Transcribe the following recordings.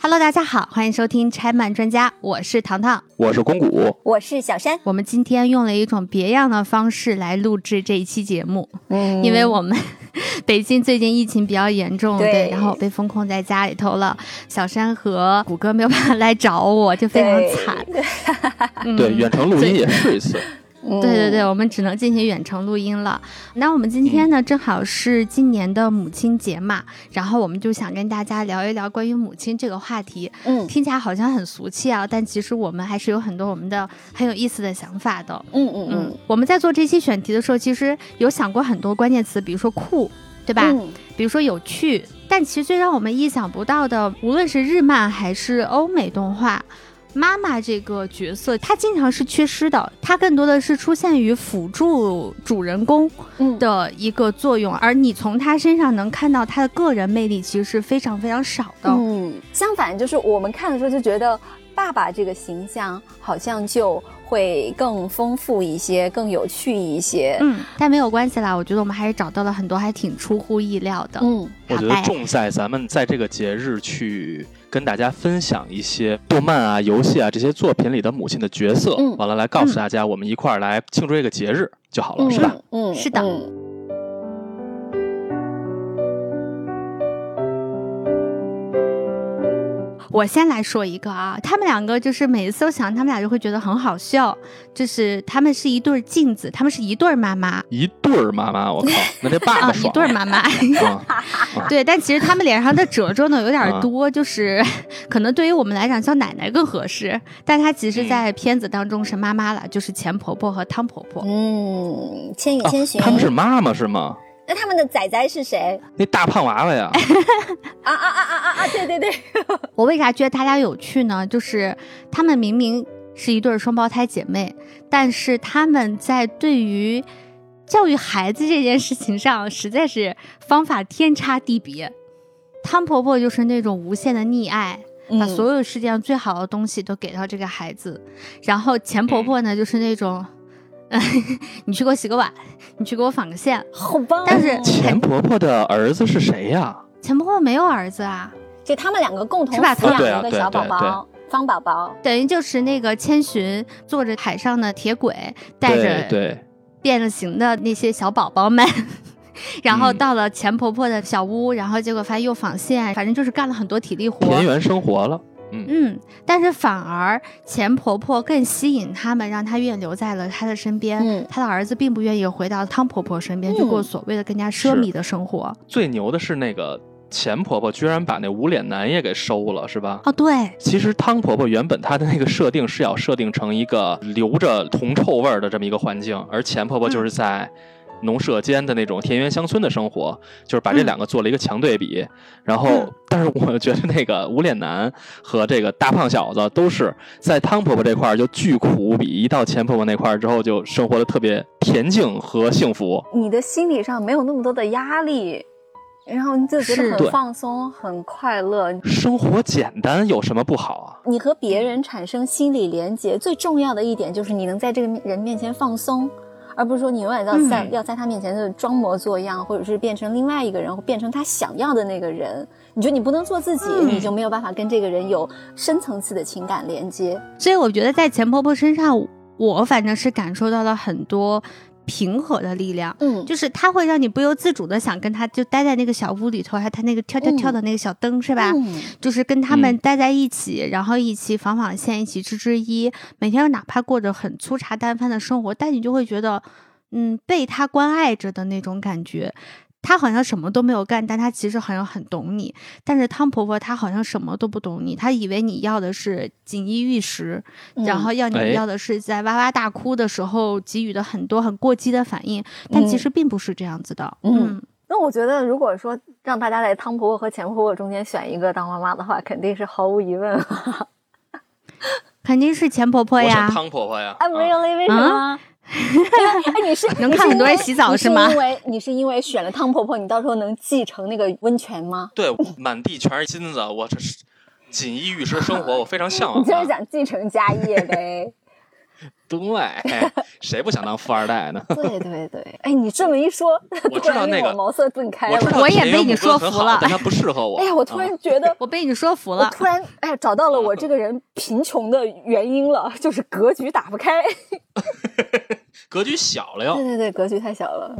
Hello，大家好，欢迎收听拆漫专家，我是糖糖，我是公谷，我是小山。我们今天用了一种别样的方式来录制这一期节目，嗯，因为我们 北京最近疫情比较严重，对，然后我被封控在家里头了。小山和谷歌没有办法来找我，就非常惨。对，远程录音也是一次。对对对，我们只能进行远程录音了。那我们今天呢，正好是今年的母亲节嘛，然后我们就想跟大家聊一聊关于母亲这个话题。嗯，听起来好像很俗气啊，但其实我们还是有很多我们的很有意思的想法的。嗯嗯嗯，我们在做这期选题的时候，其实有想过很多关键词，比如说酷，对吧？比如说有趣，但其实最让我们意想不到的，无论是日漫还是欧美动画。妈妈这个角色，她经常是缺失的，她更多的是出现于辅助主人公的一个作用，而你从她身上能看到她的个人魅力，其实是非常非常少的。嗯，相反，就是我们看的时候就觉得爸爸这个形象好像就会更丰富一些，更有趣一些。嗯，但没有关系啦，我觉得我们还是找到了很多还挺出乎意料的。嗯，我觉得重在咱们在这个节日去。跟大家分享一些动漫啊、游戏啊这些作品里的母亲的角色，完了来告诉大家，我们一块儿来庆祝这个节日就好了，是吧？嗯，是的。我先来说一个啊，他们两个就是每一次我想他们俩就会觉得很好笑，就是他们是一对镜子，他们是一对妈妈，一对妈妈，我靠，那这爸爸一对妈妈，对，但其实他们脸上的褶皱呢有点多，就是 可能对于我们来讲叫奶奶更合适，但她其实，在片子当中是妈妈了，就是钱婆婆和汤婆婆，嗯，千与千寻，他们是妈妈是吗？那他们的仔仔是谁？那大胖娃娃呀！啊啊啊啊啊啊！对对对，我为啥觉得他俩有趣呢？就是他们明明是一对双胞胎姐妹，但是他们在对于教育孩子这件事情上，实在是方法天差地别。汤婆婆就是那种无限的溺爱，把所有世界上最好的东西都给到这个孩子，然后钱婆婆呢，就是那种。你去给我洗个碗，你去给我纺个线，好棒！但是钱婆婆的儿子是谁呀？钱婆婆没有儿子啊，就他们两个共同抚养一个小宝宝，方宝宝，等于就是那个千寻坐着海上的铁轨，带着对变了形的那些小宝宝们，然后到了钱婆婆的小屋，然后结果发现又纺线，反正就是干了很多体力活，田园生活了。嗯，但是反而钱婆婆更吸引他们，让她愿意留在了她的身边。嗯，她的儿子并不愿意回到汤婆婆身边去过所谓的更加奢靡的生活。最牛的是那个钱婆婆居然把那无脸男也给收了，是吧？哦，对。其实汤婆婆原本她的那个设定是要设定成一个留着铜臭味的这么一个环境，而钱婆婆就是在。农舍间的那种田园乡村的生活，就是把这两个做了一个强对比。然后，但是我觉得那个无脸男和这个大胖小子都是在汤婆婆这块就巨苦无比，一到钱婆婆那块之后就生活的特别恬静和幸福。你的心理上没有那么多的压力，然后你就觉得很放松、很快乐。生活简单有什么不好啊？你和别人产生心理连接，最重要的一点就是你能在这个人面前放松。而不是说你永远要在要在他面前的装模作样，或者是变成另外一个人，或变成他想要的那个人。你觉得你不能做自己，你就没有办法跟这个人有深层次的情感连接。所以我觉得在钱婆婆身上，我反正是感受到了很多。平和的力量，嗯，就是它会让你不由自主的想跟他就待在那个小屋里头，还他那个跳跳跳的那个小灯是吧？就是跟他们待在一起，然后一起纺纺线，一起织织衣，每天哪怕过着很粗茶淡饭的生活，但你就会觉得，嗯，被他关爱着的那种感觉。她好像什么都没有干，但她其实好像很懂你。但是汤婆婆她好像什么都不懂你，她以为你要的是锦衣玉食，然后要你要的是在哇哇大哭的时候给予的很多很过激的反应，但其实并不是这样子的。嗯，那我觉得如果说让大家在汤婆婆和钱婆婆中间选一个当妈妈的话，肯定是毫无疑问，肯定是钱婆婆呀，汤婆婆呀。哎，really？为什么？哎，你是能看很多人洗澡是吗？因为你是因为选了汤婆婆，你到时候能继承那个温泉吗？对，满地全是金子，我这是锦衣玉食生活，我非常向往。你就是想继承家业呗？对，谁不想当富二代呢？对对对，哎，你这么一说，我知道那个茅塞顿开。我我也被你说服了，但他不适合我。哎呀，我突然 觉得我被你说服了，突然哎，找到了我这个人贫穷的原因了，就是格局打不开，格局小了哟。对对对，格局太小了。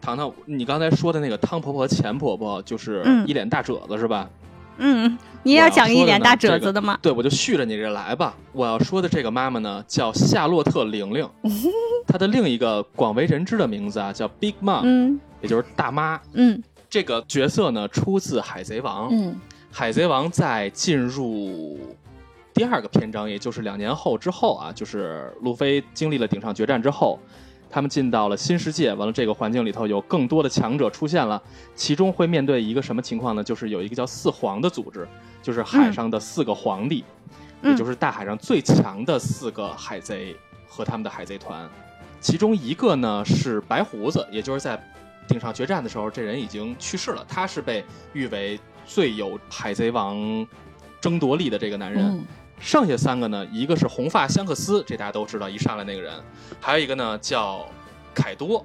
糖糖，你刚才说的那个汤婆婆、钱婆婆，就是一脸大褶子，是吧？嗯，你也要讲一脸大褶子的吗？对，我就续着你这来吧。我要说的这个妈妈呢，叫夏洛特·玲玲，她的另一个广为人知的名字啊，叫 Big Mom，嗯，也就是大妈。嗯，这个角色呢，出自《海贼王》。嗯，《海贼王》在进入第二个篇章，也就是两年后之后啊，就是路飞经历了顶上决战之后。他们进到了新世界，完了这个环境里头有更多的强者出现了，其中会面对一个什么情况呢？就是有一个叫四皇的组织，就是海上的四个皇帝，也就是大海上最强的四个海贼和他们的海贼团，其中一个呢是白胡子，也就是在顶上决战的时候，这人已经去世了，他是被誉为最有海贼王争夺力的这个男人。剩下三个呢，一个是红发香克斯，这大家都知道，一上来那个人；还有一个呢叫凯多，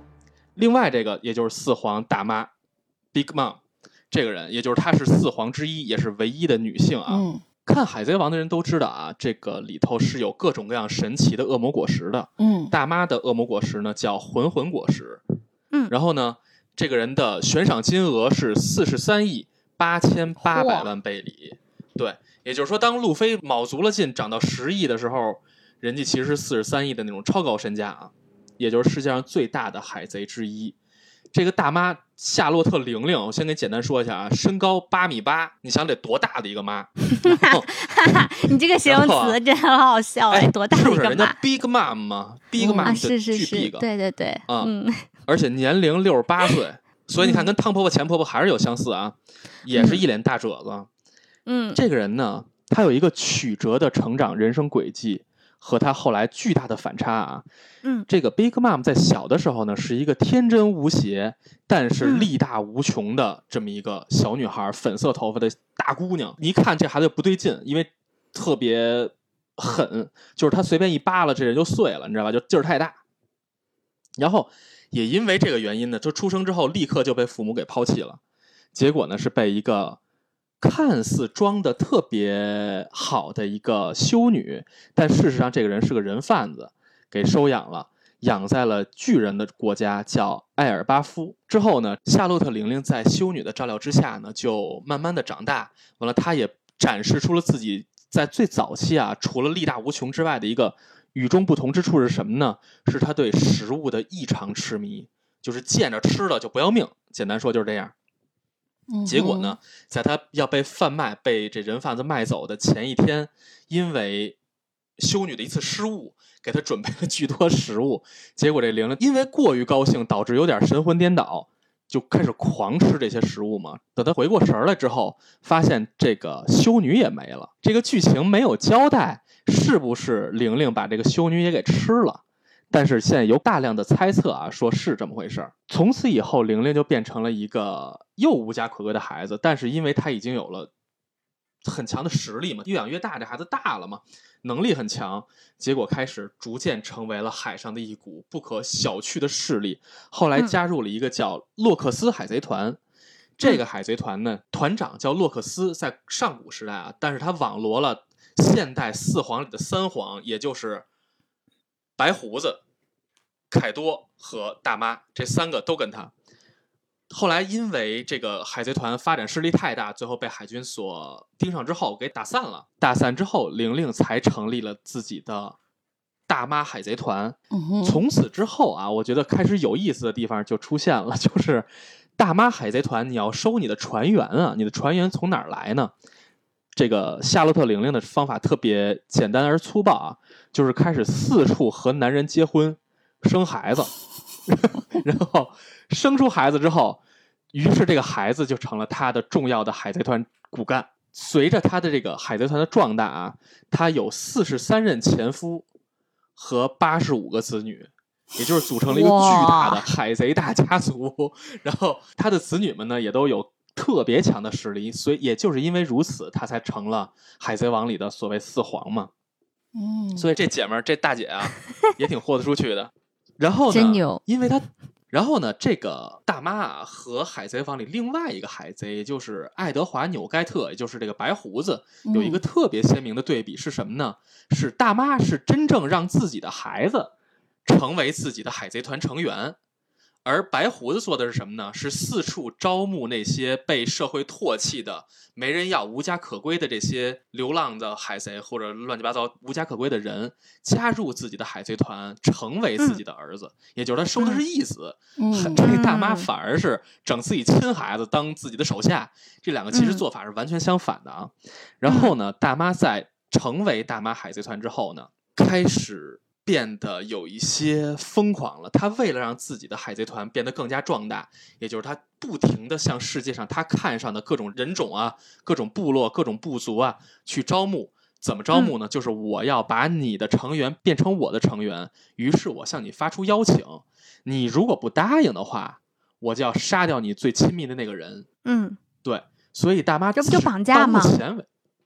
另外这个也就是四皇大妈，Big Mom，这个人也就是她是四皇之一，也是唯一的女性啊。看海贼王的人都知道啊，这个里头是有各种各样神奇的恶魔果实的。嗯，大妈的恶魔果实呢叫魂魂果实。嗯，然后呢，这个人的悬赏金额是四十三亿八千八百万贝里。对。也就是说，当路飞卯足了劲涨到十亿的时候，人家其实是四十三亿的那种超高身价啊，也就是世界上最大的海贼之一。这个大妈夏洛特玲玲，我先给简单说一下啊，身高八米八，你想得多大的一个妈？你这个形容词真很好笑哎，多大一个妈？是不是人家 Big Mom 吗？Big Mom 是是是，对对对，嗯，而且年龄六十八岁，所以你看跟汤婆婆、钱婆婆还是有相似啊，也是一脸大褶子。嗯，这个人呢，他有一个曲折的成长人生轨迹，和他后来巨大的反差啊。嗯，这个 Big Mom 在小的时候呢，是一个天真无邪，但是力大无穷的这么一个小女孩，粉色头发的大姑娘。一看这孩子不对劲，因为特别狠，就是他随便一扒拉，这人就碎了，你知道吧？就劲儿太大。然后也因为这个原因呢，就出生之后立刻就被父母给抛弃了，结果呢是被一个。看似装的特别好的一个修女，但事实上这个人是个人贩子，给收养了，养在了巨人的国家，叫艾尔巴夫。之后呢，夏洛特玲玲在修女的照料之下呢，就慢慢的长大。完了，她也展示出了自己在最早期啊，除了力大无穷之外的一个与众不同之处是什么呢？是她对食物的异常痴迷，就是见着吃的就不要命。简单说就是这样。结果呢，在他要被贩卖、被这人贩子卖走的前一天，因为修女的一次失误，给他准备了巨多食物。结果这玲玲因为过于高兴，导致有点神魂颠倒，就开始狂吃这些食物嘛。等他回过神来之后，发现这个修女也没了。这个剧情没有交代，是不是玲玲把这个修女也给吃了？但是现在有大量的猜测啊，说是这么回事儿。从此以后，玲玲就变成了一个又无家可归的孩子。但是因为她已经有了很强的实力嘛，越养越大，这孩子大了嘛，能力很强，结果开始逐渐成为了海上的一股不可小觑的势力。后来加入了一个叫洛克斯海贼团。这个海贼团呢，团长叫洛克斯，在上古时代啊，但是他网罗了现代四皇里的三皇，也就是。白胡子、凯多和大妈这三个都跟他。后来因为这个海贼团发展势力太大，最后被海军所盯上之后给打散了。打散之后，玲玲才成立了自己的大妈海贼团。从此之后啊，我觉得开始有意思的地方就出现了，就是大妈海贼团，你要收你的船员啊，你的船员从哪儿来呢？这个夏洛特玲玲的方法特别简单而粗暴啊，就是开始四处和男人结婚，生孩子，然后生出孩子之后，于是这个孩子就成了他的重要的海贼团骨干。随着他的这个海贼团的壮大啊，他有四十三任前夫和八十五个子女，也就是组成了一个巨大的海贼大家族。然后他的子女们呢，也都有特别强的实力，所以也就是因为如此，他才成了海贼王里的所谓四皇嘛。嗯，所以这姐们儿这大姐啊，也挺豁得出去的。然后真牛，因为他。然后呢，这个大妈啊和海贼王里另外一个海贼，就是爱德华纽盖特，也就是这个白胡子，有一个特别鲜明的对比是什么呢？是大妈是真正让自己的孩子成为自己的海贼团成员。而白胡子做的是什么呢？是四处招募那些被社会唾弃的、没人要、无家可归的这些流浪的海贼或者乱七八糟无家可归的人，加入自己的海贼团，成为自己的儿子。也就是他收的是义子。嗯，这大妈反而是整自己亲孩子当自己的手下。这两个其实做法是完全相反的啊。然后呢，大妈在成为大妈海贼团之后呢，开始。变得有一些疯狂了。他为了让自己的海贼团变得更加壮大，也就是他不停的向世界上他看上的各种人种啊、各种部落、各种部族啊去招募。怎么招募呢？就是我要把你的成员变成我的成员。于是我向你发出邀请，你如果不答应的话，我就要杀掉你最亲密的那个人。嗯，对。所以大妈这不就绑架吗？目前为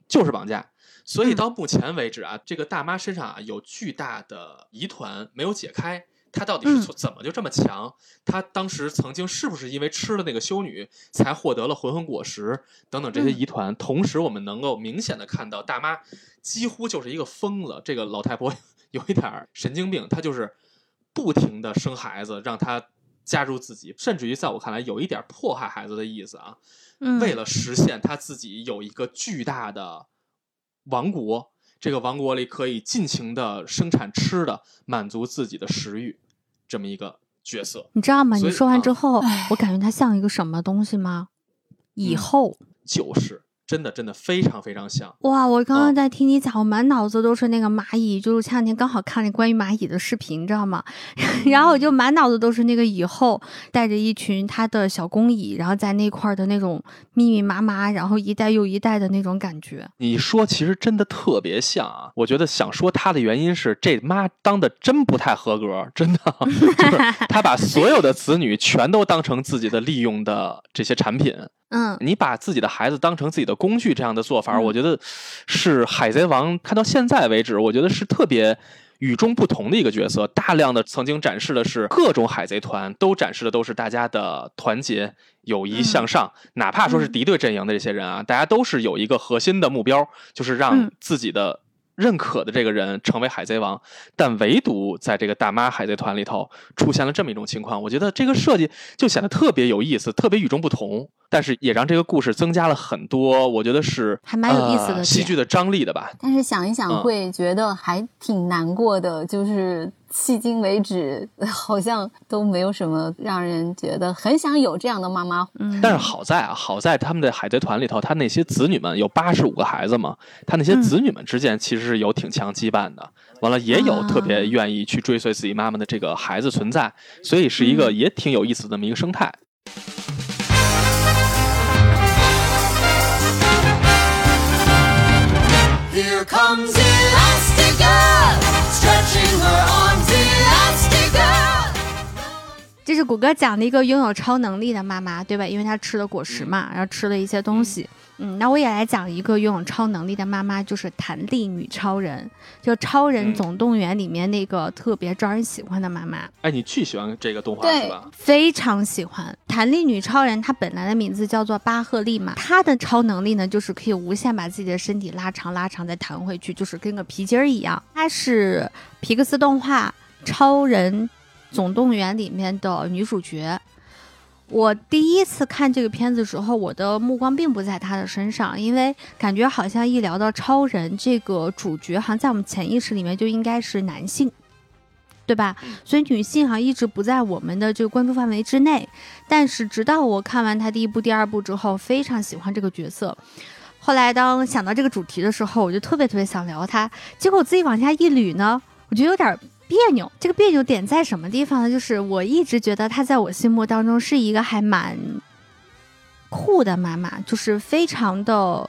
就是绑架。所以到目前为止啊，这个大妈身上啊有巨大的疑团没有解开，她到底是从怎么就这么强？她当时曾经是不是因为吃了那个修女才获得了魂魂果实等等这些疑团？同时，我们能够明显的看到大妈几乎就是一个疯子，这个老太婆 有一点神经病，她就是不停的生孩子，让她加入自己，甚至于在我看来有一点迫害孩子的意思啊。为了实现他自己有一个巨大的。王国，这个王国里可以尽情的生产吃的，满足自己的食欲，这么一个角色，你知道吗？你说完之后，我感觉他像一个什么东西吗？以后就是。真的真的非常非常像哇！我刚刚在听你讲，我满脑子都是那个蚂蚁，就是前两天刚好看了关于蚂蚁的视频，你知道吗？然后我就满脑子都是那个蚁后带着一群他的小工蚁，然后在那块的那种密密麻麻，然后一代又一代的那种感觉。你说其实真的特别像啊！我觉得想说他的原因是这妈当的真不太合格，真的 就是他把所有的子女全都当成自己的利用的这些产品。嗯，你把自己的孩子当成自己的工具，这样的做法，我觉得是海贼王看到现在为止，我觉得是特别与众不同的一个角色。大量的曾经展示的是各种海贼团，都展示的都是大家的团结、友谊、向上。哪怕说是敌对阵营的这些人啊，大家都是有一个核心的目标，就是让自己的。认可的这个人成为海贼王，但唯独在这个大妈海贼团里头出现了这么一种情况，我觉得这个设计就显得特别有意思，特别与众不同，但是也让这个故事增加了很多，我觉得是还蛮有意思的戏剧的张力的吧。但是想一想会觉得还挺难过的，就是。迄今为止，好像都没有什么让人觉得很想有这样的妈妈。嗯，但是好在啊，好在他们的海贼团里头，他那些子女们有八十五个孩子嘛，他那些子女们之间其实是有挺强羁绊的。完了，也有特别愿意去追随自己妈妈的这个孩子存在，所以是一个也挺有意思的这么一个生态。Here comes stretching her 这是谷歌讲的一个拥有超能力的妈妈，对吧？因为她吃了果实嘛，然后吃了一些东西。嗯，那我也来讲一个拥有超能力的妈妈，就是弹力女超人，就《超人总动员》里面那个特别招人喜欢的妈妈。哎，你巨喜欢这个动画是吧？非常喜欢弹力女超人，她本来的名字叫做巴赫利嘛。她的超能力呢，就是可以无限把自己的身体拉长、拉长再弹回去，就是跟个皮筋儿一样。她是皮克斯动画《超人》。总动员里面的女主角，我第一次看这个片子的时候，我的目光并不在他的身上，因为感觉好像一聊到超人这个主角，好像在我们潜意识里面就应该是男性，对吧？所以女性好像一直不在我们的这个关注范围之内。但是直到我看完他第一部、第二部之后，非常喜欢这个角色。后来当想到这个主题的时候，我就特别特别想聊他。结果我自己往下一捋呢，我觉得有点。别扭，这个别扭点在什么地方呢？就是我一直觉得她在我心目当中是一个还蛮酷的妈妈，就是非常的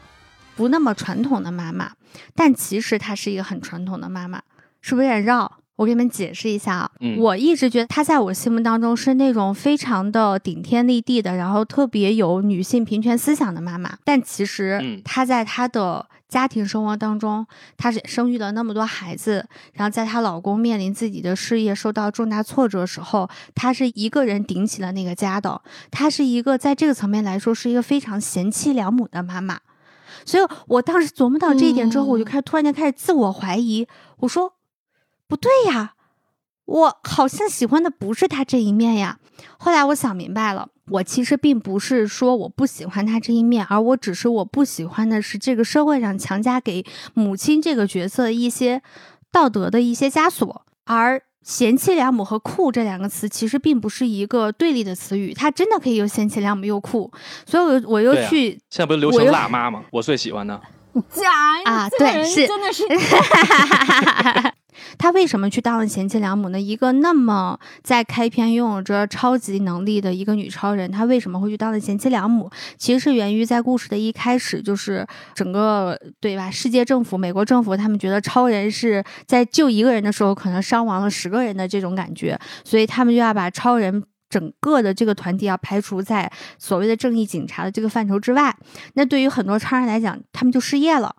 不那么传统的妈妈。但其实她是一个很传统的妈妈，是不是有点绕？我给你们解释一下啊，我一直觉得她在我心目当中是那种非常的顶天立地的，然后特别有女性平权思想的妈妈。但其实她在她的家庭生活当中，她是生育了那么多孩子，然后在她老公面临自己的事业受到重大挫折的时候，她是一个人顶起了那个家的。她是一个在这个层面来说是一个非常贤妻良母的妈妈。所以我当时琢磨到这一点之后，我就开始突然间开始自我怀疑，我说。不对呀，我好像喜欢的不是他这一面呀。后来我想明白了，我其实并不是说我不喜欢他这一面，而我只是我不喜欢的是这个社会上强加给母亲这个角色一些道德的一些枷锁。而贤妻良母和酷这两个词其实并不是一个对立的词语，它真的可以又贤妻良母又酷。所以，我我又去现在不是流行辣妈吗？我最喜欢的。假啊，对，是真的是。他为什么去当了贤妻良母呢？一个那么在开篇拥有着超级能力的一个女超人，她为什么会去当了贤妻良母？其实是源于在故事的一开始，就是整个对吧？世界政府、美国政府他们觉得超人是在救一个人的时候，可能伤亡了十个人的这种感觉，所以他们就要把超人整个的这个团体要排除在所谓的正义警察的这个范畴之外。那对于很多超人来讲，他们就失业了。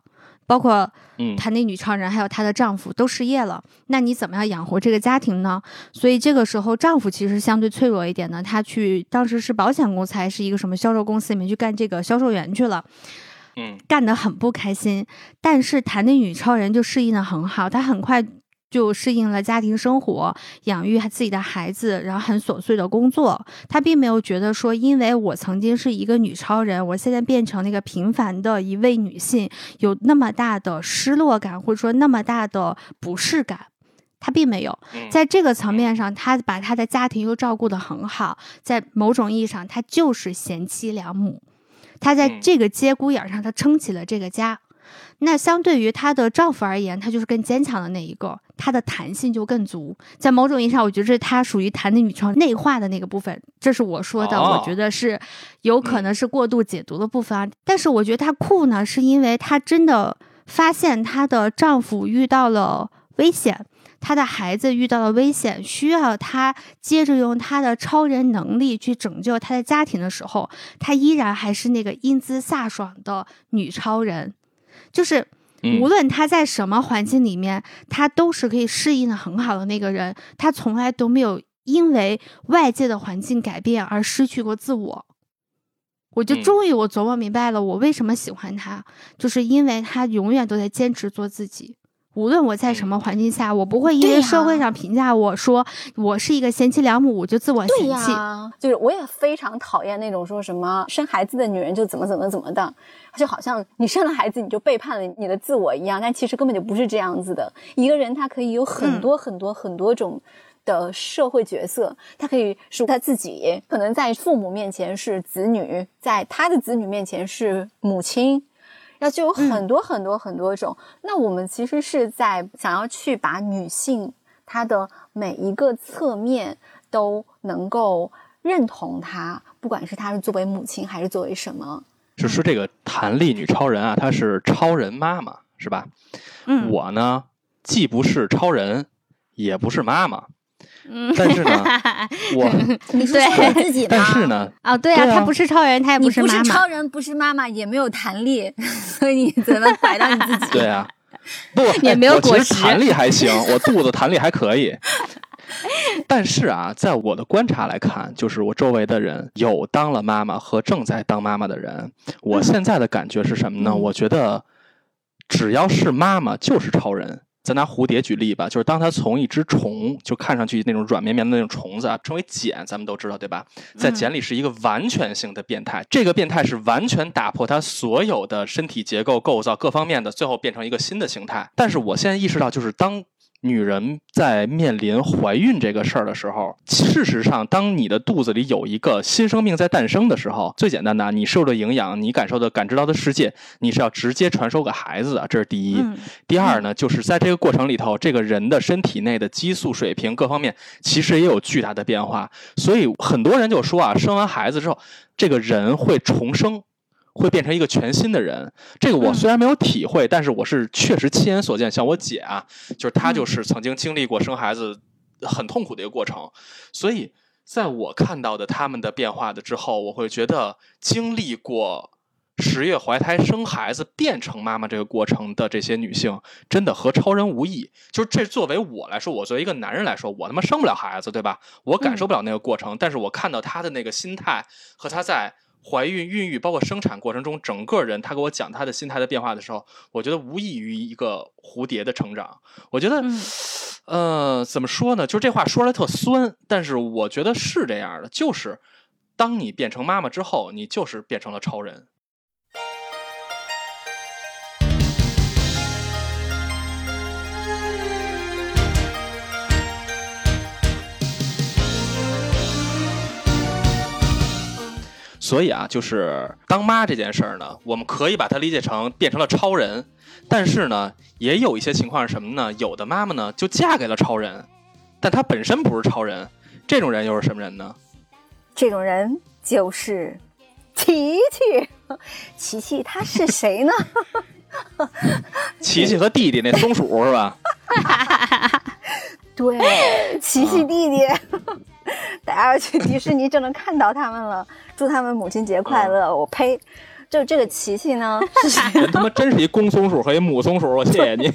包括，嗯，她那女超人还有她的丈夫都失业了，那你怎么样养活这个家庭呢？所以这个时候，丈夫其实相对脆弱一点呢，他去当时是保险公司还是一个什么销售公司里面去干这个销售员去了，嗯，干得很不开心。但是谈那女超人就适应的很好，她很快。就适应了家庭生活，养育自己的孩子，然后很琐碎的工作。他并没有觉得说，因为我曾经是一个女超人，我现在变成那个平凡的一位女性，有那么大的失落感，或者说那么大的不适感。他并没有在这个层面上，他把他的家庭又照顾得很好，在某种意义上，他就是贤妻良母。他在这个节骨眼上，他撑起了这个家。那相对于她的丈夫而言，她就是更坚强的那一个，她的弹性就更足。在某种意义上，我觉得她属于弹的女超内化的那个部分，这是我说的。我觉得是有可能是过度解读的部分啊。但是我觉得她酷呢，是因为她真的发现她的丈夫遇到了危险，她的孩子遇到了危险，需要她接着用她的超人能力去拯救她的家庭的时候，她依然还是那个英姿飒爽的女超人。就是无论他在什么环境里面，他都是可以适应的很好的那个人。他从来都没有因为外界的环境改变而失去过自我。我就终于我琢磨明白了，我为什么喜欢他，就是因为他永远都在坚持做自己。无论我在什么环境下，我不会因为社会上评价我说我是一个贤妻良母，我就自我嫌弃。就是我也非常讨厌那种说什么生孩子的女人就怎么怎么怎么的，就好像你生了孩子你就背叛了你的自我一样。但其实根本就不是这样子的。一个人他可以有很多很多很多种的社会角色，他可以是他自己，可能在父母面前是子女，在他的子女面前是母亲。那就有很多很多很多种。那我们其实是在想要去把女性她的每一个侧面都能够认同她，不管是她是作为母亲还是作为什么。就说这个弹力女超人啊，她是超人妈妈，是吧？嗯。我呢，既不是超人，也不是妈妈。嗯，但是呢，我你是说自己吗？但是呢，哦，对啊，他不是超人，他也不是妈妈。不是超人，不是妈妈，也没有弹力，所以你怎么摆到你自己？对啊，不，也没有果实。弹力还行，我肚子弹力还可以。但是啊，在我的观察来看，就是我周围的人有当了妈妈和正在当妈妈的人，我现在的感觉是什么呢？我觉得只要是妈妈就是超人。咱拿蝴蝶举例吧，就是当它从一只虫，就看上去那种软绵绵的那种虫子啊，称为茧，咱们都知道对吧？在茧里是一个完全性的变态，这个变态是完全打破它所有的身体结构构造各方面的，最后变成一个新的形态。但是我现在意识到，就是当。女人在面临怀孕这个事儿的时候，事实上，当你的肚子里有一个新生命在诞生的时候，最简单的，你受的营养，你感受的、感知到的世界，你是要直接传授给孩子的，这是第一。第二呢，就是在这个过程里头，这个人的身体内的激素水平各方面其实也有巨大的变化。所以很多人就说啊，生完孩子之后，这个人会重生，会变成一个全新的人。这个我虽然没有体会，但是我是确实亲眼所见。像我姐啊，就是她就是曾经经历过生孩子很痛苦的一个过程，所以在我看到的他们的变化的之后，我会觉得经历过。十月怀胎生孩子变成妈妈这个过程的这些女性，真的和超人无异。就是这作为我来说，我作为一个男人来说，我他妈生不了孩子，对吧？我感受不了那个过程。但是我看到她的那个心态和她在怀孕、孕育包括生产过程中，整个人，他给我讲他的心态的变化的时候，我觉得无异于一个蝴蝶的成长。我觉得，呃，怎么说呢？就这话说来特酸，但是我觉得是这样的。就是当你变成妈妈之后，你就是变成了超人。所以啊，就是当妈这件事儿呢，我们可以把它理解成变成了超人，但是呢，也有一些情况是什么呢？有的妈妈呢就嫁给了超人，但她本身不是超人，这种人又是什么人呢？这种人就是琪琪，琪琪他是谁呢？琪琪和弟弟那松鼠是吧？对，琪琪弟弟。大家要去迪士尼就能看到他们了，祝他们母亲节快乐！我呸，就这个琪琪呢，人他妈真是一公松鼠和一母松鼠，我谢谢你。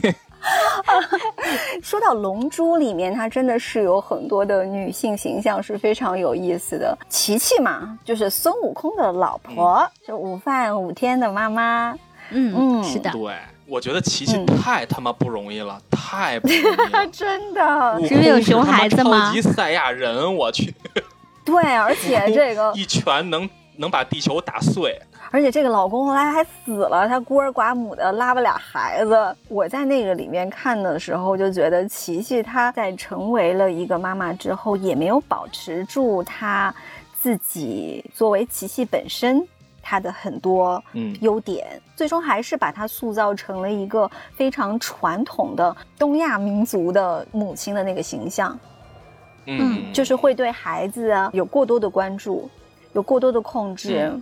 说到《龙珠》里面，它真的是有很多的女性形象是非常有意思的。琪琪嘛，就是孙悟空的老婆，就午饭五天的妈妈。嗯嗯，是的，对。我觉得琪琪太他妈不容易了，太不容易了，真的。是因为有熊孩子吗？超级赛亚人，我去。对，而且这个一拳能能把地球打碎。而且这个老公后来还死了，他孤儿寡母的拉了俩孩子。我在那个里面看的时候，就觉得琪琪她在成为了一个妈妈之后，也没有保持住她自己作为琪琪本身。她的很多优点，最终还是把他塑造成了一个非常传统的东亚民族的母亲的那个形象。嗯，就是会对孩子啊有过多的关注，有过多的控制，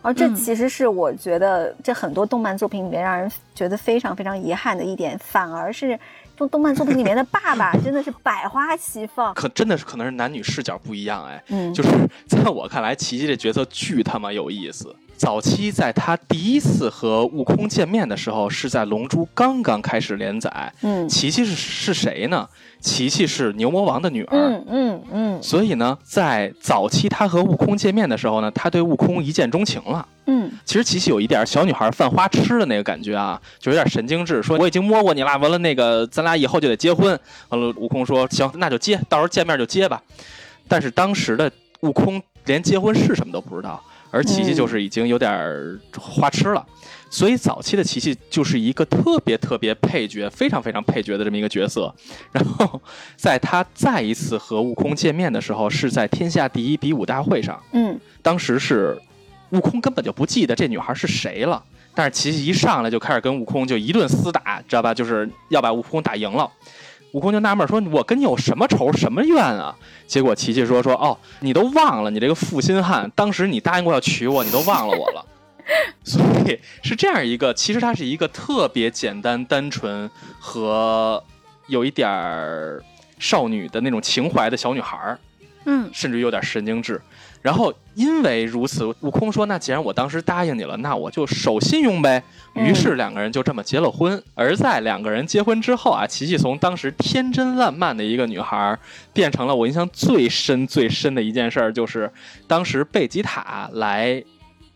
而这其实是我觉得这很多动漫作品里面让人觉得非常非常遗憾的一点，反而是动动漫作品里面的爸爸真的是百花齐放，可真的是可能是男女视角不一样哎，嗯，就是在我看来，琪琪这角色巨他妈有意思。早期在他第一次和悟空见面的时候，是在《龙珠》刚刚开始连载。嗯，琪琪是是谁呢？琪琪是牛魔王的女儿。嗯嗯嗯。所以呢，在早期他和悟空见面的时候呢，他对悟空一见钟情了。嗯，其实琪琪有一点小女孩犯花痴的那个感觉啊，就有点神经质，说我已经摸过你了，完了那个咱俩以后就得结婚。完了，悟空说行，那就结，到时候见面就结吧。但是当时的悟空连结婚是什么都不知道。而琪琪就是已经有点花痴了，所以早期的琪琪就是一个特别特别配角，非常非常配角的这么一个角色。然后在他再一次和悟空见面的时候，是在天下第一比武大会上。嗯，当时是悟空根本就不记得这女孩是谁了，但是琪琪一上来就开始跟悟空就一顿厮打，知道吧？就是要把悟空打赢了。悟空就纳闷说：“我跟你有什么仇什么怨啊？”结果琪琪说：“说哦，你都忘了你这个负心汉，当时你答应过要娶我，你都忘了我了。”所以是这样一个，其实她是一个特别简单、单纯和有一点儿少女的那种情怀的小女孩儿，嗯，甚至有点神经质。然后因为如此，悟空说：“那既然我当时答应你了，那我就守信用呗。”于是两个人就这么结了婚。而在两个人结婚之后啊，琪琪从当时天真烂漫的一个女孩，变成了我印象最深最深的一件事儿，就是当时贝吉塔来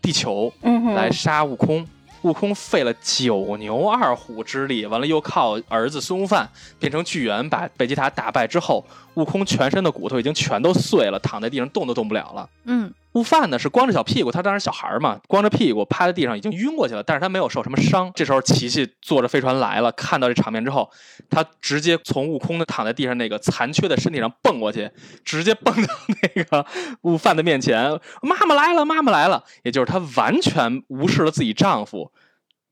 地球，来杀悟空。悟空费了九牛二虎之力，完了又靠儿子孙悟饭变成巨猿，把贝吉塔打败之后，悟空全身的骨头已经全都碎了，躺在地上动都动不了了。嗯。悟饭呢是光着小屁股，他当时小孩嘛，光着屁股趴在地上已经晕过去了，但是他没有受什么伤。这时候琪琪坐着飞船来了，看到这场面之后，他直接从悟空的躺在地上那个残缺的身体上蹦过去，直接蹦到那个悟饭的面前，妈妈来了，妈妈来了。也就是他完全无视了自己丈夫。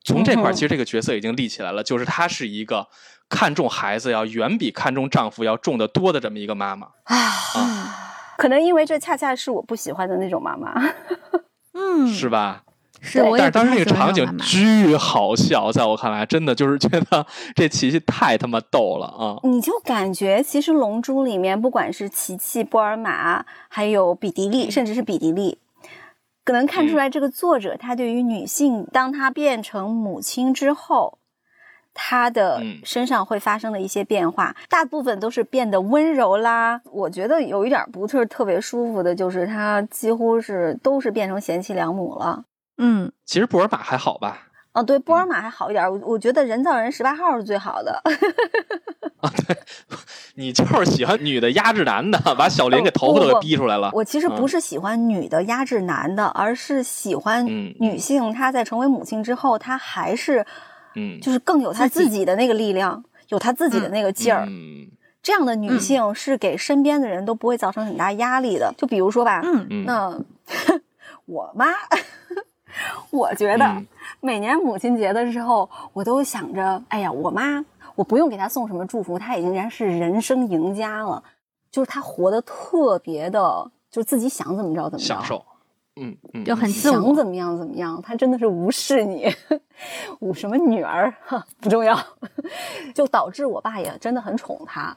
从这块其实这个角色已经立起来了，就是他是一个看重孩子要远比看重丈夫要重得多的这么一个妈妈啊。可能因为这恰恰是我不喜欢的那种妈妈，嗯，是吧？是，我但是当时那个场景巨好笑，在我看来，真的就是觉得这琪琪太他妈逗了啊！你就感觉其实《龙珠》里面，不管是琪琪、波尔玛，还有比迪利，甚至是比迪利，可能看出来这个作者他对于女性，当她变成母亲之后。他的身上会发生的一些变化，大部分都是变得温柔啦。我觉得有一点不是特别舒服的，就是他几乎是都是变成贤妻良母了。嗯，其实布尔玛还好吧？哦，对，布尔玛还好一点。我我觉得人造人十八号是最好的。啊，对，你就是喜欢女的压制男的，把小林给头发都给逼出来了。我其实不是喜欢女的压制男的，而是喜欢女性。她在成为母亲之后，她还是。嗯，就是更有她自己的那个力量，有她自己的那个劲儿。嗯，这样的女性是给身边的人都不会造成很大压力的。就比如说吧，嗯，那 我妈，我觉得每年母亲节的时候，我都想着，哎呀，我妈，我不用给她送什么祝福，她已经然是人生赢家了。就是她活得特别的，就自己想怎么着怎么着，享受。嗯，就很想怎么样怎么样，他真的是无视你，我什么女儿哈 不重要，就导致我爸也真的很宠他，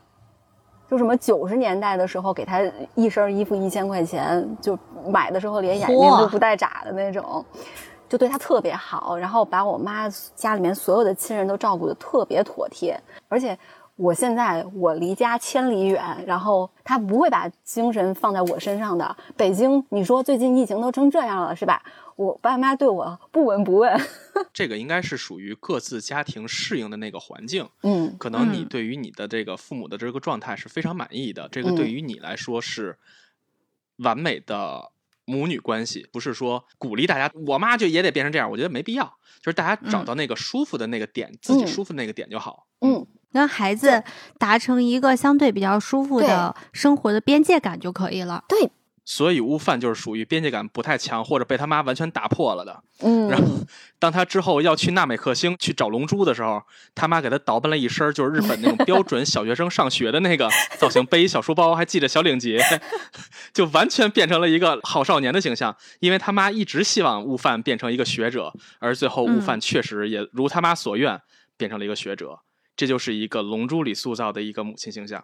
就什么九十年代的时候给他一身衣服一千块钱，就买的时候连眼睛都不带眨的那种，就对他特别好，然后把我妈家里面所有的亲人都照顾的特别妥帖，而且。我现在我离家千里远，然后他不会把精神放在我身上的。北京，你说最近疫情都成这样了，是吧？我爸妈对我不闻不问。这个应该是属于各自家庭适应的那个环境。嗯，可能你对于你的这个父母的这个状态是非常满意的，这个对于你来说是完美的母女关系。不是说鼓励大家，我妈就也得变成这样，我觉得没必要。就是大家找到那个舒服的那个点，自己舒服的那个点就好。嗯。跟孩子达成一个相对比较舒服的生活的边界感就可以了。对，所以悟饭就是属于边界感不太强，或者被他妈完全打破了的。嗯，然后当他之后要去纳美克星去找龙珠的时候，他妈给他倒扮了一身就是日本那种标准小学生上学的那个 造型，背一小书包，还系着小领结，就完全变成了一个好少年的形象。因为他妈一直希望悟饭变成一个学者，而最后悟饭确实也如他妈所愿变成了一个学者。这就是一个《龙珠》里塑造的一个母亲形象。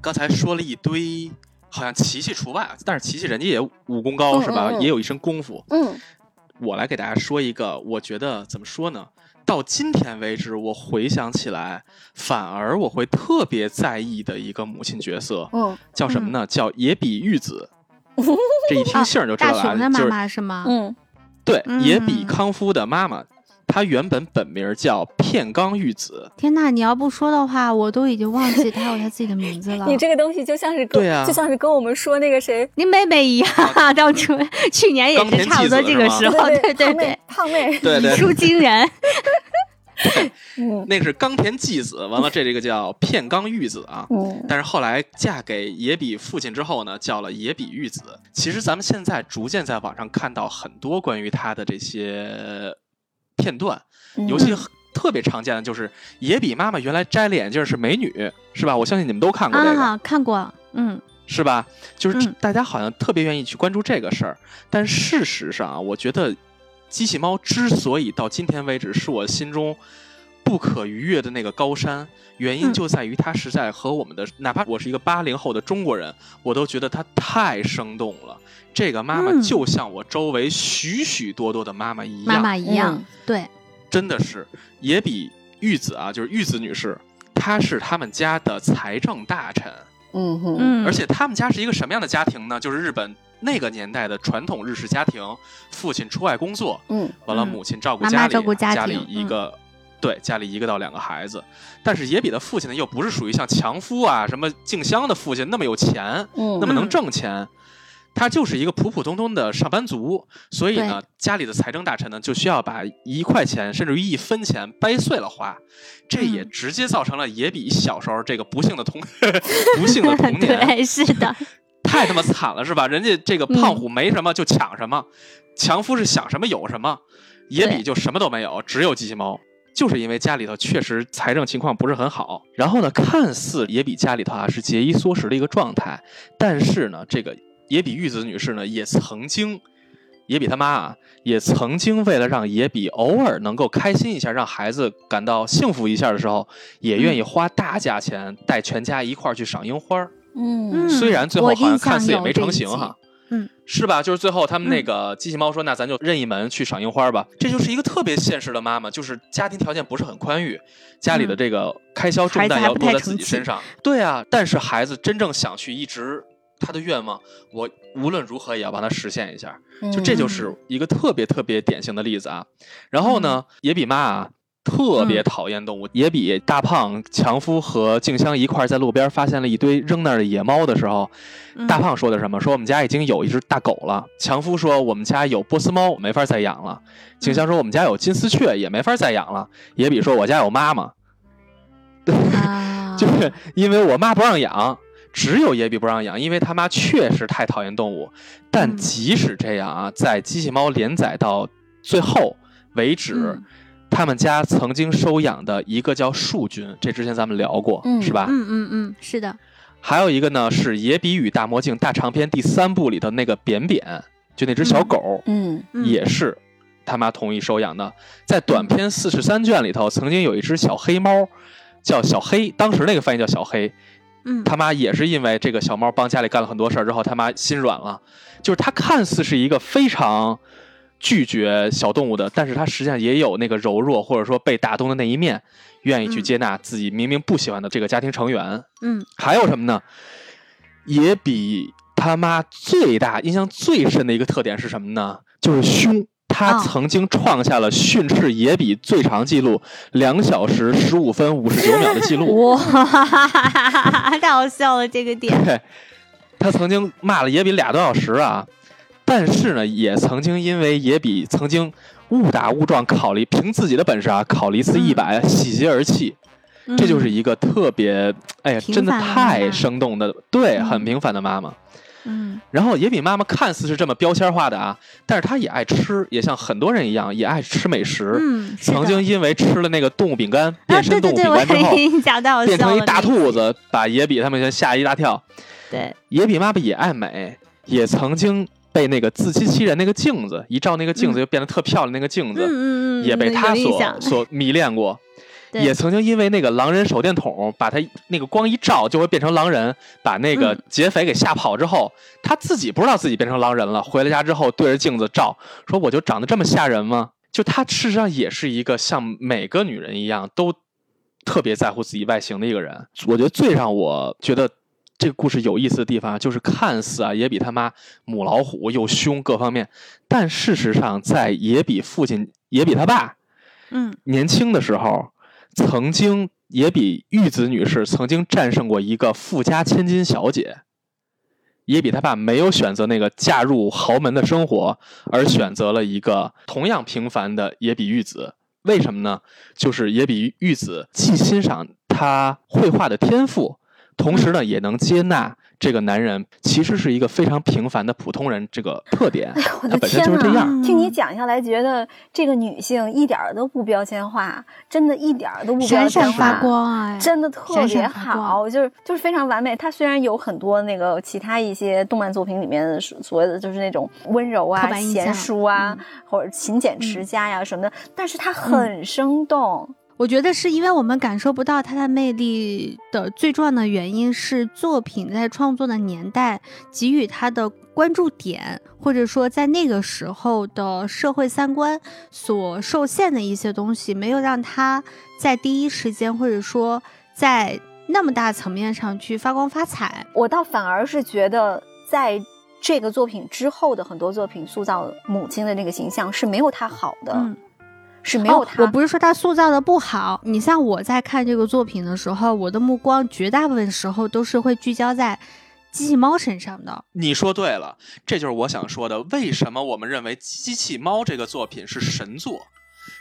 刚才说了一堆，好像琪琪除外，但是琪琪人家也武功高是吧？也有一身功夫。嗯，我来给大家说一个，我觉得怎么说呢？到今天为止，我回想起来，反而我会特别在意的一个母亲角色。嗯，叫什么呢？叫野比玉子。这一听姓就知道了，大的妈妈是吗？嗯。对，野比康夫的妈妈，她原本本名叫片冈玉子。天呐，你要不说的话，我都已经忘记她有她自己的名字了。你这个东西就像是对啊，就像是跟我们说那个谁你妹妹一样，当初去年也是差不多这个时候，对对对，胖妹，对对，出惊人。对，那个是冈田纪子，完了这这个叫片冈玉子啊。嗯，但是后来嫁给野比父亲之后呢，叫了野比玉子。其实咱们现在逐渐在网上看到很多关于她的这些片段，尤其特别常见的就是野比妈妈原来摘了眼镜是美女，是吧？我相信你们都看过这个，看过，嗯，是吧？就是大家好像特别愿意去关注这个事儿，但事实上啊，我觉得。机器猫之所以到今天为止是我心中不可逾越的那个高山，原因就在于它实在和我们的，哪怕我是一个八零后的中国人，我都觉得它太生动了。这个妈妈就像我周围许许多多的妈妈一样，妈妈一样，对，真的是也比玉子啊，就是玉子女士，她是他们家的财政大臣，嗯哼，而且他们家是一个什么样的家庭呢？就是日本。那个年代的传统日式家庭，父亲出外工作，嗯，完了母亲照顾家里，照顾家里一个，对，家里一个到两个孩子。但是野比的父亲呢，又不是属于像强夫啊、什么静香的父亲那么有钱，嗯，那么能挣钱，他就是一个普普通通的上班族。所以呢，家里的财政大臣呢，就需要把一块钱甚至于一分钱掰碎了花，这也直接造成了野比小时候这个不幸的童 不幸的童年。对，是的。太他妈惨了，是吧？人家这个胖虎没什么就抢什么，强夫是想什么有什么，野比就什么都没有，只有机器猫。就是因为家里头确实财政情况不是很好，然后呢，看似野比家里头啊是节衣缩食的一个状态，但是呢，这个野比玉子女士呢，也曾经，野比他妈啊，也曾经为了让野比偶尔能够开心一下，让孩子感到幸福一下的时候，也愿意花大价钱带全家一块儿去赏樱花嗯，虽然最后好像看似也没成型哈。嗯，是吧？就是最后他们那个机器猫说：“那咱就任意门去赏樱花吧。”这就是一个特别现实的妈妈，就是家庭条件不是很宽裕，家里的这个开销重担要落在自己身上。对啊，但是孩子真正想去，一直他的愿望，我无论如何也要帮他实现一下。就这就是一个特别特别典型的例子啊。然后呢，也比妈啊。特别讨厌动物，也比大胖、强夫和静香一块在路边发现了一堆扔那儿的野猫的时候，大胖说的什么？说我们家已经有一只大狗了。强夫说我们家有波斯猫，没法再养了。静香说我们家有金丝雀，也没法再养了。也比说我家有妈妈，对，就 是因为我妈不让养，只有野比不让养，因为他妈确实太讨厌动物。但即使这样啊，在机器猫连载到最后为止。他们家曾经收养的一个叫树君，这之前咱们聊过，是吧？嗯嗯嗯，是的。还有一个呢，是《野比与大魔镜》大长篇第三部里头那个扁扁，就那只小狗，嗯，也是他妈同意收养的。在短篇四十三卷里头，曾经有一只小黑猫，叫小黑，当时那个翻译叫小黑。嗯，他妈也是因为这个小猫帮家里干了很多事儿之后，他妈心软了。就是他看似是一个非常。拒绝小动物的，但是他实际上也有那个柔弱或者说被打动的那一面，愿意去接纳自己明明不喜欢的这个家庭成员。嗯，还有什么呢？也比他妈最大印象最深的一个特点是什么呢？就是凶。他曾经创下了训斥野比最长记录两小时十五分五十九秒的记录。哇，太好笑了这个点。对，他曾经骂了野比俩多小时啊。但是呢，也曾经因为野比曾经误打误撞考了凭自己的本事啊，考了一次一百，喜极而泣。这就是一个特别，哎呀，真的太生动的，对，很平凡的妈妈。嗯。然后野比妈妈看似是这么标签化的啊，但是她也爱吃，也像很多人一样，也爱吃美食。嗯。曾经因为吃了那个动物饼干，变身动物饼干之后，变成一大兔子，把野比他们先吓一大跳。对。野比妈妈也爱美，也曾经。被那个自欺欺人那个镜子一照，那个镜子就变得特漂亮。那个镜子也被他所所迷恋过，也曾经因为那个狼人手电筒把他那个光一照就会变成狼人，把那个劫匪给吓跑之后，他自己不知道自己变成狼人了。回了家之后对着镜子照，说我就长得这么吓人吗？就他事实上也是一个像每个女人一样都特别在乎自己外形的一个人。我觉得最让我觉得。这个故事有意思的地方就是看似啊也比他妈母老虎又凶各方面，但事实上在也比父亲也比他爸，嗯，年轻的时候，曾经也比玉子女士曾经战胜过一个富家千金小姐，也比他爸没有选择那个嫁入豪门的生活，而选择了一个同样平凡的也比玉子。为什么呢？就是也比玉子既欣赏他绘画的天赋。同时呢，也能接纳这个男人其实是一个非常平凡的普通人，这个特点。哎我的天呐！听你讲下来，觉得这个女性一点都不标签化，真的一点都不标签化，发光真的特别好，就是就是非常完美。她虽然有很多那个其他一些动漫作品里面所谓的就是那种温柔啊、贤淑啊，或者勤俭持家呀什么的，但是她很生动。我觉得是因为我们感受不到它的魅力的最重要的原因是作品在创作的年代给予它的关注点，或者说在那个时候的社会三观所受限的一些东西，没有让它在第一时间或者说在那么大层面上去发光发彩。我倒反而是觉得，在这个作品之后的很多作品塑造母亲的那个形象是没有她好的。是没有他，我不是说他塑造的不好。你像我在看这个作品的时候，我的目光绝大部分时候都是会聚焦在机器猫身上的。你说对了，这就是我想说的。为什么我们认为《机器猫》这个作品是神作？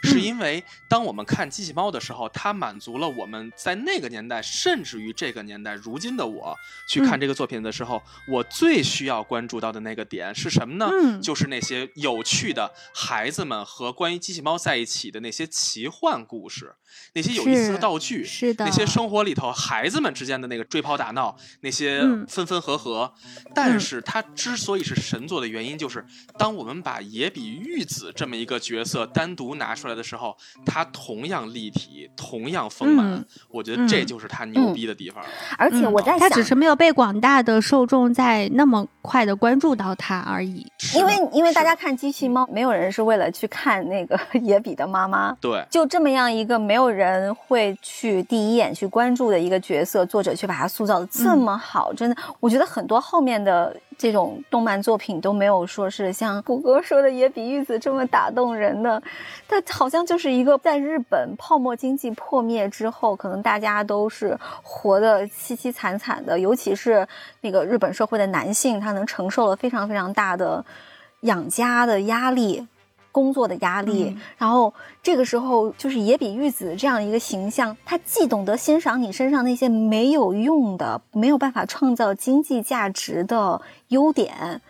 是因为当我们看机器猫的时候，它满足了我们在那个年代，甚至于这个年代，如今的我去看这个作品的时候，我最需要关注到的那个点是什么呢？就是那些有趣的孩子们和关于机器猫在一起的那些奇幻故事。那些有意思的道具，是的，那些生活里头孩子们之间的那个追跑打闹，那些分分合合，但是它之所以是神作的原因，就是当我们把野比玉子这么一个角色单独拿出来的时候，它同样立体，同样丰满。我觉得这就是它牛逼的地方。而且我在想，它只是没有被广大的受众在那么快的关注到它而已。因为因为大家看机器猫，没有人是为了去看那个 野比的妈妈。对，就这么样一个没有。人会去第一眼去关注的一个角色，作者却把它塑造的这么好，真的，我觉得很多后面的这种动漫作品都没有说是像谷歌说的也比玉子这么打动人的。它好像就是一个在日本泡沫经济破灭之后，可能大家都是活得凄凄惨惨的，尤其是那个日本社会的男性，他能承受了非常非常大的养家的压力。工作的压力，然后这个时候就是野比玉子这样一个形象，她既懂得欣赏你身上那些没有用的、没有办法创造经济价值的优点，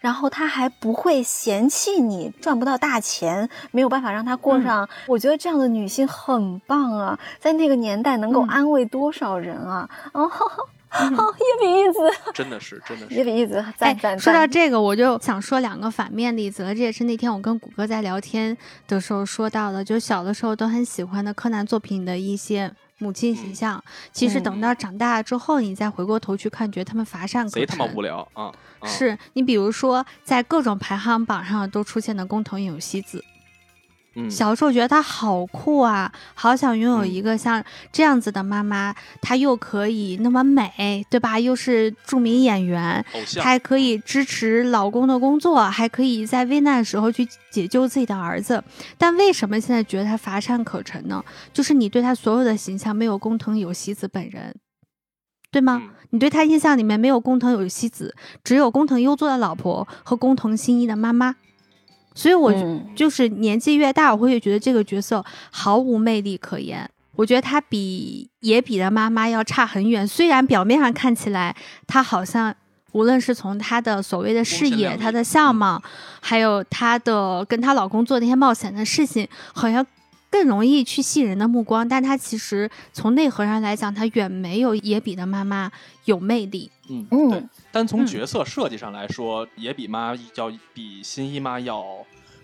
然后她还不会嫌弃你赚不到大钱，没有办法让她过上。我觉得这样的女性很棒啊，在那个年代能够安慰多少人啊！哦。好，野比一子 真的是，真的是一比一子。赞赞说到这个，我就想说两个反面例子了。这也是那天我跟谷歌在聊天的时候说到的，就小的时候都很喜欢的柯南作品的一些母亲形象。其实等到长大之后，你再回过头去看，觉得他们乏善可陈，贼他妈无聊啊！是你比如说，在各种排行榜上都出现的工藤有希子。小时候觉得她好酷啊，好想拥有一个像这样子的妈妈。她又可以那么美，对吧？又是著名演员，她还可以支持老公的工作，还可以在危难的时候去解救自己的儿子。但为什么现在觉得她乏善可陈呢？就是你对她所有的形象没有工藤有希子本人，对吗？你对她印象里面没有工藤有希子，只有工藤优作的老婆和工藤新一的妈妈。所以，我就是年纪越大，我会觉得这个角色毫无魅力可言。我觉得他比野比的妈妈要差很远。虽然表面上看起来，他好像无论是从她的所谓的事业、她的相貌，还有她的跟她老公做那些冒险的事情，好像更容易去吸引人的目光。但他其实从内核上来讲，他远没有野比的妈妈有魅力。嗯，对。单从角色设计上来说，野比妈要比新一妈要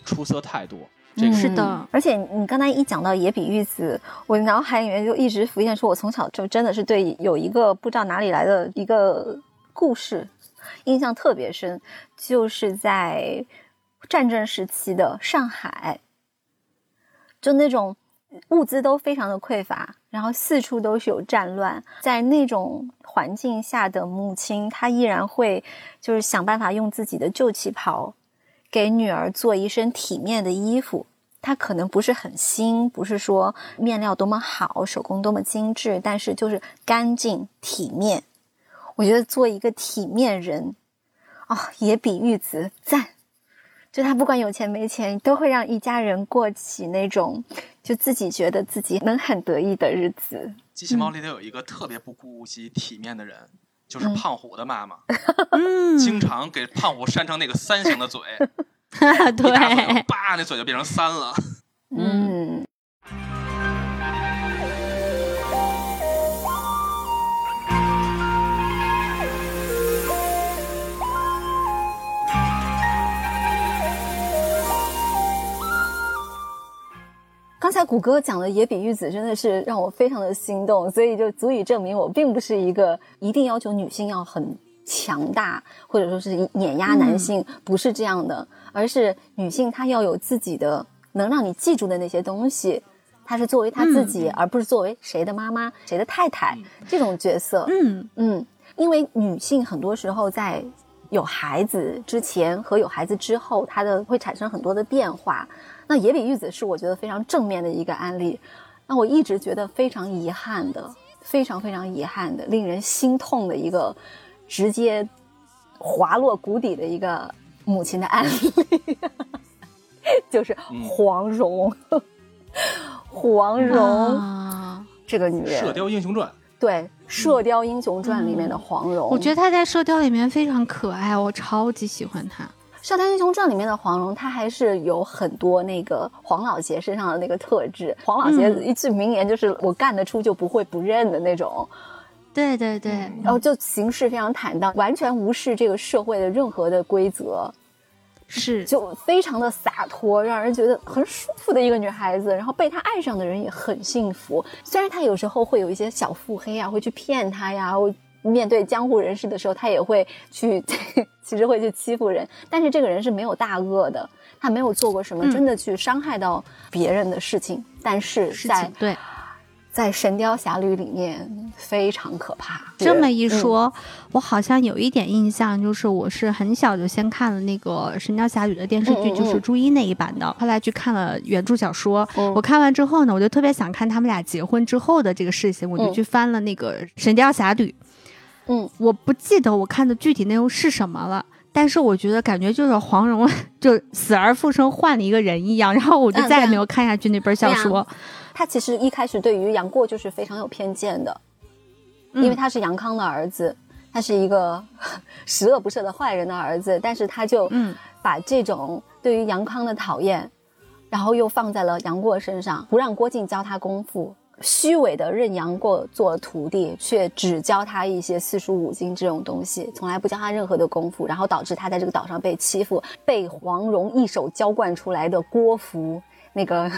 出色太多。这个是的，而且你刚才一讲到野比玉子，我脑海里面就一直浮现出我从小就真的是对有一个不知道哪里来的一个故事印象特别深，就是在战争时期的上海，就那种物资都非常的匮乏，然后四处都是有战乱，在那种。环境下的母亲，她依然会就是想办法用自己的旧旗袍给女儿做一身体面的衣服。她可能不是很新，不是说面料多么好，手工多么精致，但是就是干净体面。我觉得做一个体面人啊，也比玉子赞。就他不管有钱没钱，都会让一家人过起那种就自己觉得自己能很得意的日子。机器猫里头有一个特别不顾及体面的人，就是胖虎的妈妈，经常给胖虎扇成那个三形的嘴，对，叭，那嘴就变成三了。嗯。刚才谷歌讲的野比玉子真的是让我非常的心动，所以就足以证明我并不是一个一定要求女性要很强大，或者说是碾压男性，不是这样的，而是女性她要有自己的能让你记住的那些东西，她是作为她自己，而不是作为谁的妈妈、谁的太太这种角色。嗯嗯，因为女性很多时候在有孩子之前和有孩子之后，她的会产生很多的变化。那野比玉子是我觉得非常正面的一个案例，那我一直觉得非常遗憾的，非常非常遗憾的，令人心痛的一个直接滑落谷底的一个母亲的案例，就是黄蓉。黄蓉啊这个女人，《射雕英雄传》对，《射雕英雄传》里面的黄蓉，我觉得她在《射雕》里面非常可爱，我超级喜欢她。《射雕英雄传》里面的黄蓉，她还是有很多那个黄老邪身上的那个特质。黄老邪一句名言就是“我干得出就不会不认”的那种。对对对，然后就行事非常坦荡，完全无视这个社会的任何的规则，是就非常的洒脱，让人觉得很舒服的一个女孩子。然后被她爱上的人也很幸福，虽然她有时候会有一些小腹黑啊，会去骗她呀。面对江湖人士的时候，他也会去，其实会去欺负人。但是这个人是没有大恶的，他没有做过什么真的去伤害到别人的事情。但是在对，在《神雕侠侣》里面非常可怕。这么一说，我好像有一点印象，就是我是很小就先看了那个《神雕侠侣》的电视剧，就是朱茵那一版的。后来去看了原著小说，我看完之后呢，我就特别想看他们俩结婚之后的这个事情，我就去翻了那个《神雕侠侣》。嗯，我不记得我看的具体内容是什么了，但是我觉得感觉就是黄蓉 就死而复生换了一个人一样，然后我就再也没有看下去那本小说。他其实一开始对于杨过就是非常有偏见的，因为他是杨康的儿子，他是一个 十恶不赦的坏人的儿子，但是他就把这种对于杨康的讨厌，然后又放在了杨过身上，不让郭靖教他功夫。虚伪的认杨过做徒弟，却只教他一些四书五经这种东西，从来不教他任何的功夫，然后导致他在这个岛上被欺负，被黄蓉一手浇灌出来的郭芙那个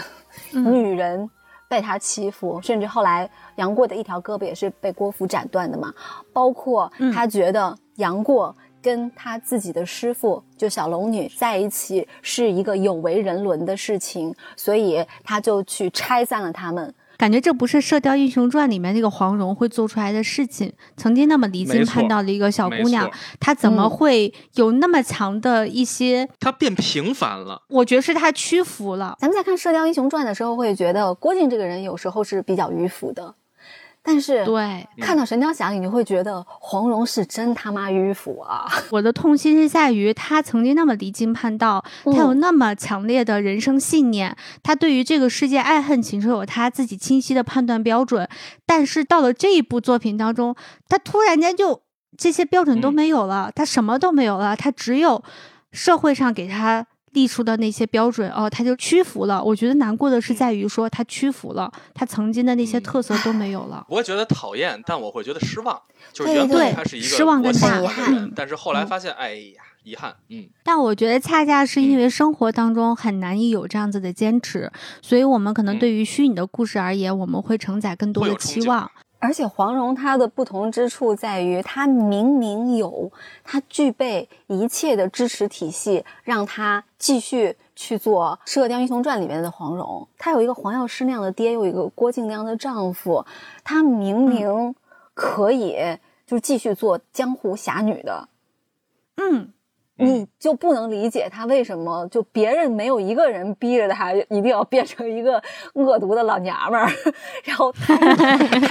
女人被他欺负，甚至后来杨过的一条胳膊也是被郭芙斩断的嘛。包括他觉得杨过跟他自己的师傅就小龙女在一起是一个有违人伦的事情，所以他就去拆散了他们。感觉这不是《射雕英雄传》里面那个黄蓉会做出来的事情。曾经那么离经叛道的一个小姑娘，她怎么会有那么强的一些？她变平凡了。我觉得是她屈服了。咱们在看《射雕英雄传》的时候，会觉得郭靖这个人有时候是比较迂腐的。但是，对看到《神雕侠侣》，你会觉得黄蓉是真他妈迂腐啊！我的痛心是在于，他曾经那么离经叛道，他有那么强烈的人生信念，他对于这个世界爱恨情仇有他自己清晰的判断标准。但是到了这一部作品当中，他突然间就这些标准都没有了，他什么都没有了，他只有社会上给他。立出的那些标准哦，他就屈服了。我觉得难过的是在于说他屈服了，他曾经的那些特色都没有了。我会觉得讨厌，但我会觉得失望。就是原本他是一个失望跟大遗憾，但是后来发现，哎呀，遗憾。嗯。但我觉得恰恰是因为生活当中很难以有这样子的坚持，所以我们可能对于虚拟的故事而言，我们会承载更多的期望。而且黄蓉她的不同之处在于，她明明有，她具备一切的支持体系，让她继续去做《射雕英雄传》里面的黄蓉。她有一个黄药师那样的爹，有一个郭靖那样的丈夫，她明明可以就继续做江湖侠女的。嗯。你就不能理解他为什么就别人没有一个人逼着他一定要变成一个恶毒的老娘们儿，然后他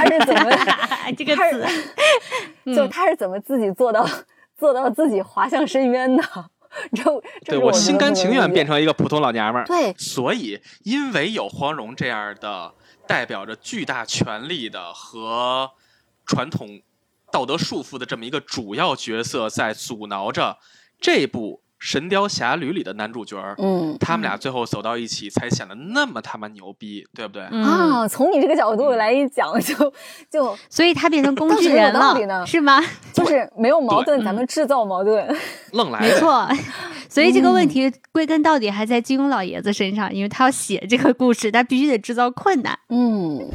是怎么 这个词，就他是怎么自己做到做到自己滑向深渊的？就对我心甘情愿变成一个普通老娘们儿。对，所以因为有黄蓉这样的代表着巨大权力的和传统道德束缚的这么一个主要角色，在阻挠着。这部《神雕侠侣》里的男主角，嗯，他们俩最后走到一起，才显得那么他妈牛逼，对不对？啊，从你这个角度来一讲，就就，所以他变成工具人了，是吗？就是没有矛盾，咱们制造矛盾，愣来。没错，所以这个问题归根到底还在金庸老爷子身上，因为他要写这个故事，他必须得制造困难。嗯。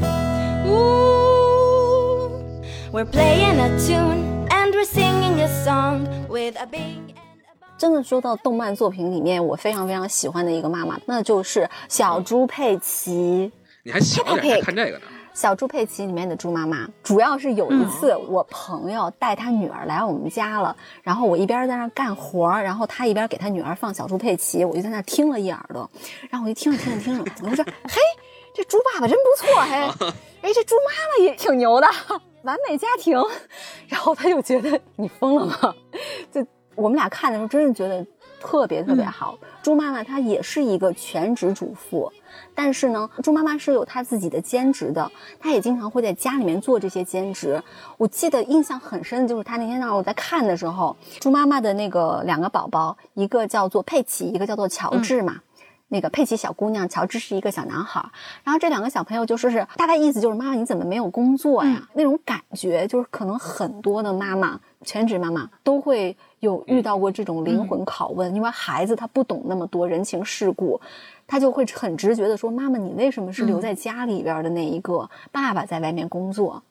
真的说到动漫作品里面，我非常非常喜欢的一个妈妈，那就是小猪佩奇。你还小点看这个呢？小猪佩奇里面的猪妈妈，主要是有一次我朋友带他女儿来我们家了，然后我一边在那干活，然后他一边给他女儿放小猪佩奇，我就在那听了一耳朵，然后我就听着听着听着，我就说：“嘿，这猪爸爸真不错，嘿，哎，这猪妈妈也挺牛的，完美家庭。”然后他就觉得你疯了吗？就。我们俩看的时候，真是觉得特别特别好。猪妈妈她也是一个全职主妇，但是呢，猪妈妈是有她自己的兼职的，她也经常会在家里面做这些兼职。我记得印象很深的就是她那天让我在看的时候，猪妈妈的那个两个宝宝，一个叫做佩奇，一个叫做乔治嘛。那个佩奇小姑娘，乔治是一个小男孩，然后这两个小朋友就说是大概意思就是妈妈你怎么没有工作呀？那种感觉就是可能很多的妈妈，全职妈妈都会有遇到过这种灵魂拷问，因为孩子他不懂那么多人情世故，他就会很直觉的说妈妈你为什么是留在家里边的那一个？爸爸在外面工作，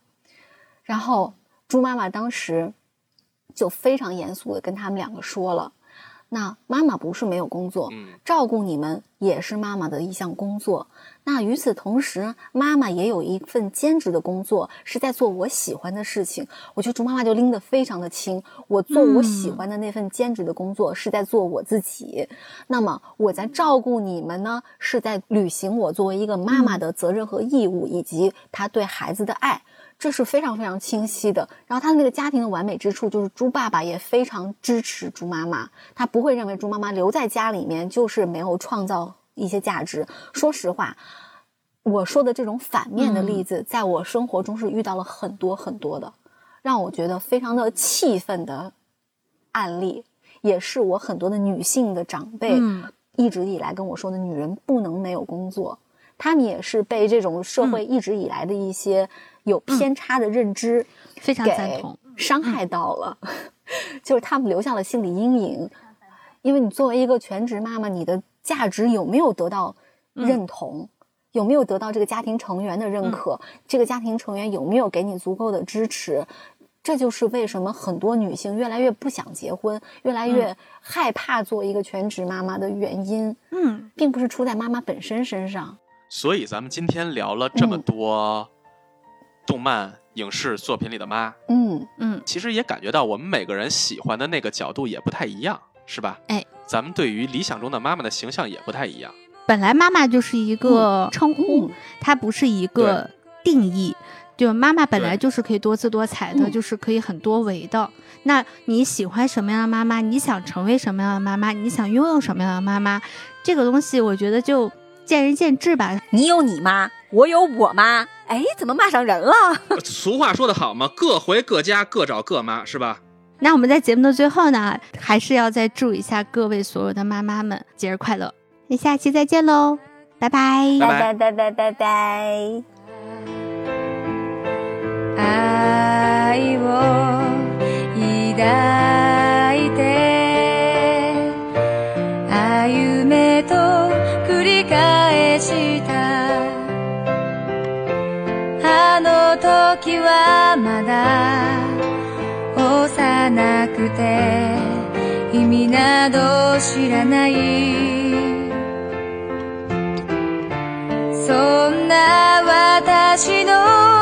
然后猪妈妈当时就非常严肃的跟他们两个说了。那妈妈不是没有工作，照顾你们也是妈妈的一项工作。那与此同时，妈妈也有一份兼职的工作，是在做我喜欢的事情。我觉得猪妈妈就拎得非常的轻。我做我喜欢的那份兼职的工作，是在做我自己。那么我在照顾你们呢，是在履行我作为一个妈妈的责任和义务，以及她对孩子的爱。这是非常非常清晰的。然后他的那个家庭的完美之处，就是猪爸爸也非常支持猪妈妈，他不会认为猪妈妈留在家里面就是没有创造一些价值。说实话，我说的这种反面的例子，在我生活中是遇到了很多很多的，让我觉得非常的气愤的案例，也是我很多的女性的长辈一直以来跟我说的：女人不能没有工作。他们也是被这种社会一直以来的一些。有偏差的认知，非常赞同，伤害到了，就是他们留下了心理阴影。因为你作为一个全职妈妈，你的价值有没有得到认同？有没有得到这个家庭成员的认可？这个家庭成员有没有给你足够的支持？这就是为什么很多女性越来越不想结婚，越来越害怕做一个全职妈妈的原因。嗯，并不是出在妈妈本身身上。所以咱们今天聊了这么多。动漫影视作品里的妈，嗯嗯，其实也感觉到我们每个人喜欢的那个角度也不太一样，是吧？哎，咱们对于理想中的妈妈的形象也不太一样。本来妈妈就是一个称呼，它不是一个定义。就妈妈本来就是可以多姿多彩的，就是可以很多维的。那你喜欢什么样的妈妈？你想成为什么样的妈妈？你想拥有什么样的妈妈？这个东西我觉得就见仁见智吧。你有你妈，我有我妈。哎，怎么骂上人了？俗话说得好嘛，各回各家，各找各妈，是吧？那我们在节目的最后呢，还是要再祝一下各位所有的妈妈们节日快乐。那下期再见喽，拜拜，拜拜拜拜拜拜。時はまだ幼くて意味など知らない。そんな私の